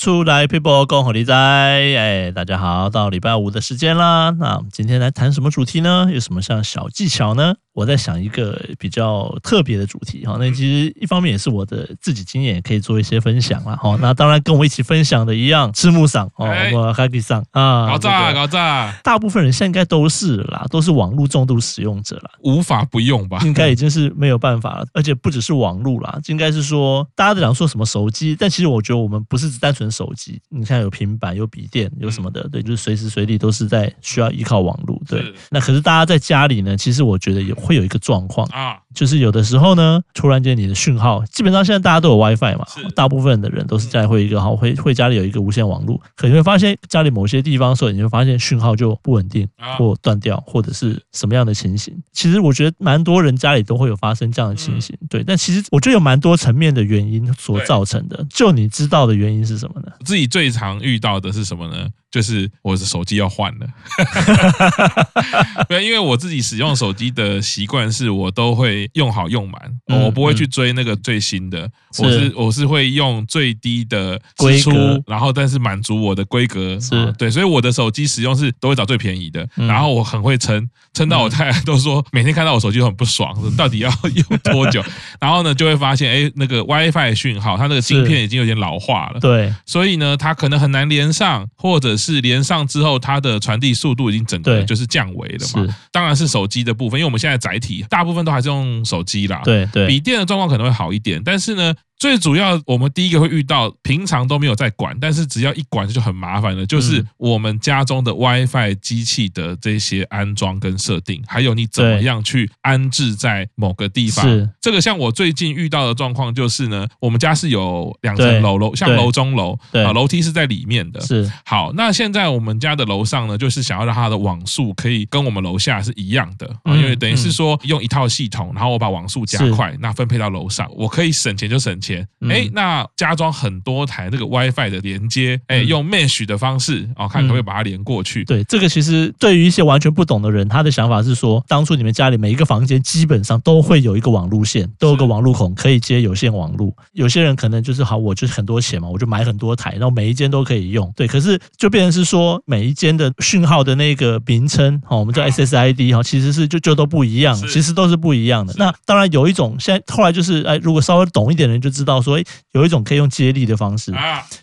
出来，people 共和你在。哎，大家好，到礼拜五的时间啦。那我们今天来谈什么主题呢？有什么像小技巧呢？我在想一个比较特别的主题哈。那其实一方面也是我的自己经验，也可以做一些分享啦。哈。那当然跟我一起分享的一样，赤木桑哦，我哈基桑啊，搞炸搞炸。大部分人现在应该都是啦，都是网络重度使用者啦，无法不用吧？应该已经是没有办法了。而且不只是网络啦，应该是说大家都讲说什么手机，但其实我觉得我们不是只单纯手机。你看有平板，有笔电，有什么的，对，就是随时随地都是在需要依靠网络。对，那可是大家在家里呢，其实我觉得也会有一个状况。啊，就是有的时候呢，突然间你的讯号，基本上现在大家都有 WiFi 嘛，大部分的人都是在会一个好会会家里有一个无线网络，可你会发现家里某些地方的时候，你会发现讯号就不稳定或断掉，或者是什么样的情形。其实我觉得蛮多人家里都会有发生这样的情形，对。但其实我觉得有蛮多层面的原因所造成的，就你知道的原因是什么呢？自己最常遇到的是什么呢？就是我的手机要换了，对，因为我自己使用手机的习惯是，我都会用好用满，我不会去追那个最新的，我是我是会用最低的支出，然后但是满足我的规格，是。对，所以我的手机使用是都会找最便宜的，然后我很会撑，撑到我太太 都说每天看到我手机都很不爽，到底要用多久？然后呢就会发现，哎，那个 WiFi 讯号，它那个芯片已经有点老化了，对，所以呢它可能很难连上，或者。是连上之后，它的传递速度已经整个就是降维了嘛？当然是手机的部分，因为我们现在载体大部分都还是用手机啦。对对，笔电的状况可能会好一点，但是呢。最主要，我们第一个会遇到，平常都没有在管，但是只要一管就很麻烦了，就是我们家中的 WiFi 机器的这些安装跟设定，还有你怎么样去安置在某个地方。是。这个，像我最近遇到的状况就是呢，我们家是有两层楼楼，像楼中楼，啊，楼梯是在里面的。是。好，那现在我们家的楼上呢，就是想要让它的网速可以跟我们楼下是一样的，因为等于是说用一套系统，然后我把网速加快，那分配到楼上，我可以省钱就省钱。哎，那加装很多台那个 WiFi 的连接，哎，用 Mesh 的方式哦，看可不可以把它连过去。对，这个其实对于一些完全不懂的人，他的想法是说，当初你们家里每一个房间基本上都会有一个网路线，都有个网路孔可以接有线网路。有些人可能就是好，我就是很多钱嘛，我就买很多台，然后每一间都可以用。对，可是就变成是说，每一间的讯号的那个名称，哦，我们叫 SSID 哈，其实是就就都不一样，其实都是不一样的。那当然有一种，现在后来就是哎，如果稍微懂一点的人就知道说。有一种可以用接力的方式，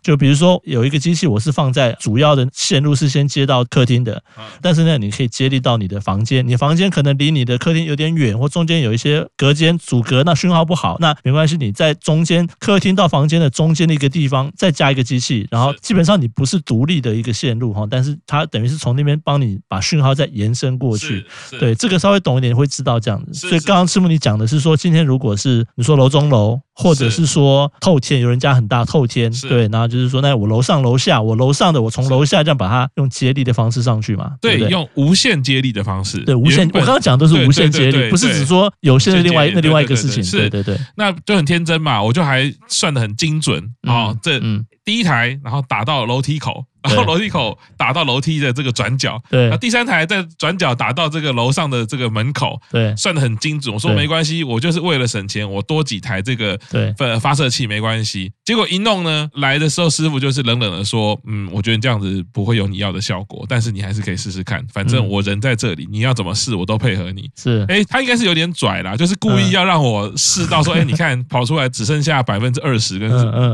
就比如说有一个机器，我是放在主要的线路是先接到客厅的，但是呢，你可以接力到你的房间，你房间可能离你的客厅有点远，或中间有一些隔间阻隔，那讯号不好，那没关系，你在中间客厅到房间的中间的一个地方再加一个机器，然后基本上你不是独立的一个线路哈，但是它等于是从那边帮你把讯号再延伸过去，对，这个稍微懂一点会知道这样子。所以刚刚赤木你讲的是说，今天如果是你说楼中楼。或者是说透天，有人家很大透天，对，然后就是说，那我楼上楼下，我楼上的我从楼下这样把它用接力的方式上去嘛？对，用无限接力的方式。对，无限，我刚刚讲的都是无限接力，不是只说有限的另外那另外一个事情。对对对，那就很天真嘛，我就还算的很精准啊，这嗯第一台，然后打到楼梯口。然后楼梯口打到楼梯的这个转角，对，那第三台在转角打到这个楼上的这个门口，对，算的很精准。我说没关系，我就是为了省钱，我多几台这个对发射器没关系。结果一弄呢，来的时候师傅就是冷冷的说，嗯，我觉得这样子不会有你要的效果，但是你还是可以试试看，反正我人在这里，你要怎么试我都配合你。是，哎，他应该是有点拽啦，就是故意要让我试到说，哎，你看跑出来只剩下百分之二十跟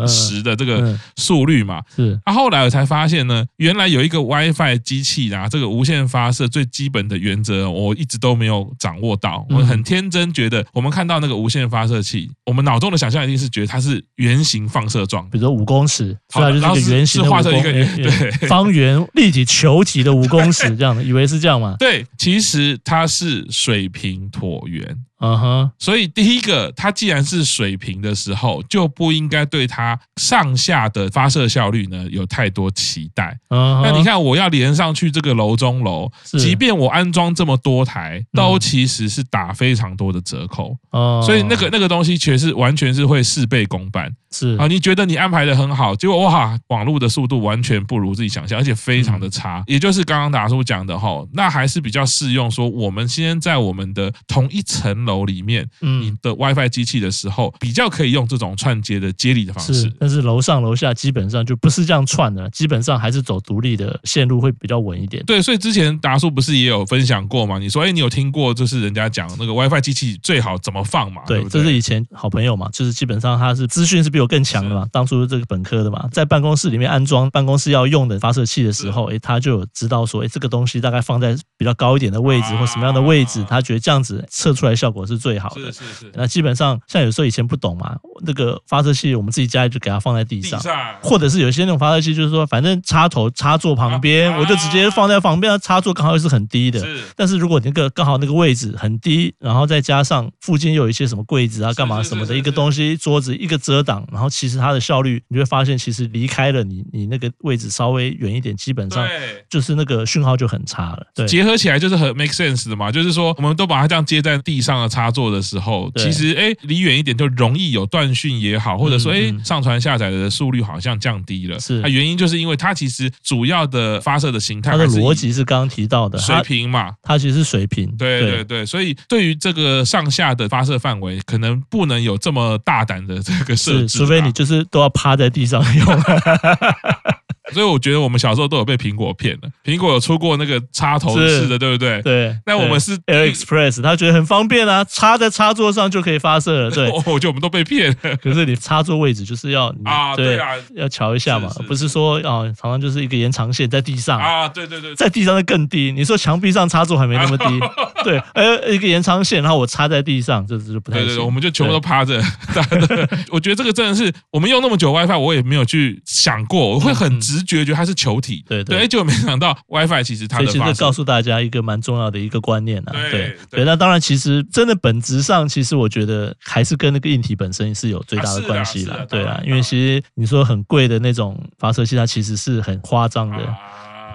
十的这个速率嘛。是，啊后来我才发现。呢，原来有一个 WiFi 机器啊，这个无线发射最基本的原则，我一直都没有掌握到。我很天真觉得，我们看到那个无线发射器，我们脑中的想象一定是觉得它是圆形放射状，比如说五公尺，好，就是一个圆形是画成一个圆，对，方圆立体球体的五公尺这样的，以为是这样吗？对，其实它是水平椭圆。嗯哼，所以第一个，它既然是水平的时候，就不应该对它上下的发射效率呢有太多期待。嗯，那你看，我要连上去这个楼中楼，即便我安装这么多台，都其实是打非常多的折扣。哦，所以那个那个东西，确实完全是会事倍功半。是啊，你觉得你安排的很好，结果哇，网络的速度完全不如自己想象，而且非常的差。也就是刚刚达叔讲的哈，那还是比较适用说，我们现在在我们的同一层楼。楼里面，你的 WiFi 机器的时候，比较可以用这种串接的接力的方式。但是楼上楼下基本上就不是这样串的，基本上还是走独立的线路会比较稳一点。对，所以之前达叔不是也有分享过嘛？你说，哎，你有听过就是人家讲那个 WiFi 机器最好怎么放嘛？对这是以前好朋友嘛，就是基本上他是资讯是比我更强的嘛。当初这个本科的嘛，在办公室里面安装办公室要用的发射器的时候，哎，他就有知道说，哎，这个东西大概放在比较高一点的位置或什么样的位置，他觉得这样子测出来效果是最好的。是是是。那基本上像有时候以前不懂嘛，那个发射器我们自己家里就给它放在地上，或者是有些那种发射器就是说，反正插头插座旁边，我就直接放在旁边，插座刚好又是很低的。是。但是如果那个刚好那个位置很低，然后再加上附近又有一些什么柜子啊、干嘛什么的一个东西，桌子一个遮挡，然后其实它的效率，你就会发现其实离开了你你那个位置稍微远一点，基本上就是那个讯号就很差了。对。结合起来就是很 make sense 的嘛，就是说我们都把它这样接在地上的插座的时候，其实哎离远一点就容易有断讯也好，或者说哎上传下载的速率好像降低了。是。它原因就是因为它其实主要的发射的形态，它的逻辑是刚刚提到的水平嘛，它其实是水平。对对对，所以对于这个上下的发射范围，可能不能有这么大胆的这个设置，除非你就是都要趴在地上用。所以我觉得我们小时候都有被苹果骗了。苹果有出过那个插头式的，对不对？对。那我们是 AirExpress，他觉得很方便啊，插在插座上就可以发射了。对。我觉得我们都被骗了。可是你插座位置就是要啊，对啊，要瞧一下嘛，不是说啊，常常就是一个延长线在地上啊，对对对，在地上会更低。你说墙壁上插座还没那么低，对，呃，一个延长线，然后我插在地上，这就不太。对，我们就全部都趴着。我觉得这个真的是我们用那么久 WiFi，我也没有去想过，我会很直。觉觉它是球体，对对，结果没想到 WiFi 其实它的其实告诉大家一个蛮重要的一个观念啊，对对，那当然其实真的本质上，其实我觉得还是跟那个硬体本身是有最大的关系了，对啊，因为其实你说很贵的那种发射器，它其实是很夸张的。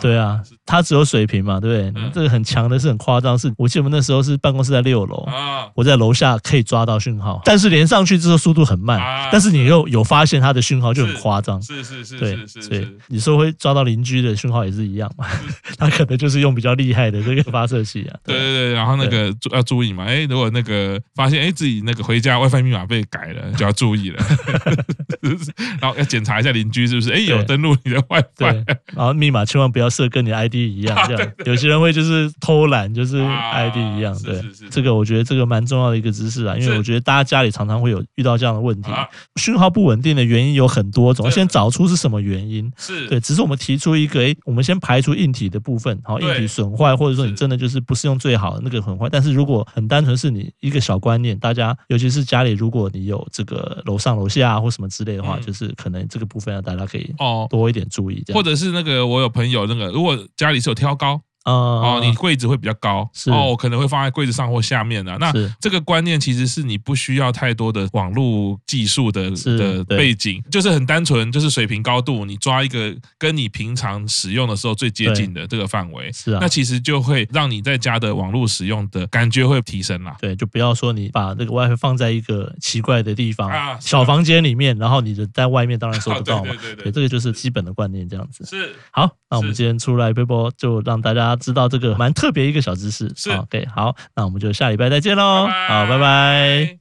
对啊，他只有水平嘛，对不对？嗯、这个很强的是很夸张，是我记得我们那时候是办公室在六楼，啊、我在楼下可以抓到讯号，但是连上去之后速度很慢，啊、但是你又有发现它的讯号就很夸张，是是是，对，所以你说会抓到邻居的讯号也是一样嘛，他可能就是用比较厉害的这个发射器啊。对。对对，然后那个对。要注意嘛，哎，如果那个发现哎自己那个回家 WiFi 密码被改了，就要注意了，然后要检查一下邻居是不是哎有登录你的 WiFi，然后密码千万不要。设跟你 ID 一样，这样有些人会就是偷懒，就是 ID 一样。对，这个我觉得这个蛮重要的一个知识啊，因为我觉得大家家里常常会有遇到这样的问题，讯号不稳定的原因有很多种，先找出是什么原因。是。对，只是我们提出一个，哎，我们先排除硬体的部分，好，硬体损坏，或者说你真的就是不是用最好的那个很坏。但是如果很单纯是你一个小观念，大家尤其是家里，如果你有这个楼上楼下或什么之类的话，就是可能这个部分要大家可以哦。多一点注意，或者是那个我有朋友那个。如果家里是有挑高。哦，你柜子会比较高，是哦，可能会放在柜子上或下面的。那这个观念其实是你不需要太多的网络技术的的背景，就是很单纯，就是水平高度，你抓一个跟你平常使用的时候最接近的这个范围，是啊，那其实就会让你在家的网络使用的感觉会提升啦。对，就不要说你把这个 WiFi 放在一个奇怪的地方，小房间里面，然后你的在外面当然收不到嘛。对对对，这个就是基本的观念，这样子是好。那我们今天出来飞播，就让大家。知道这个蛮特别一个小知识，是，OK，好，那我们就下礼拜再见喽，好，拜拜。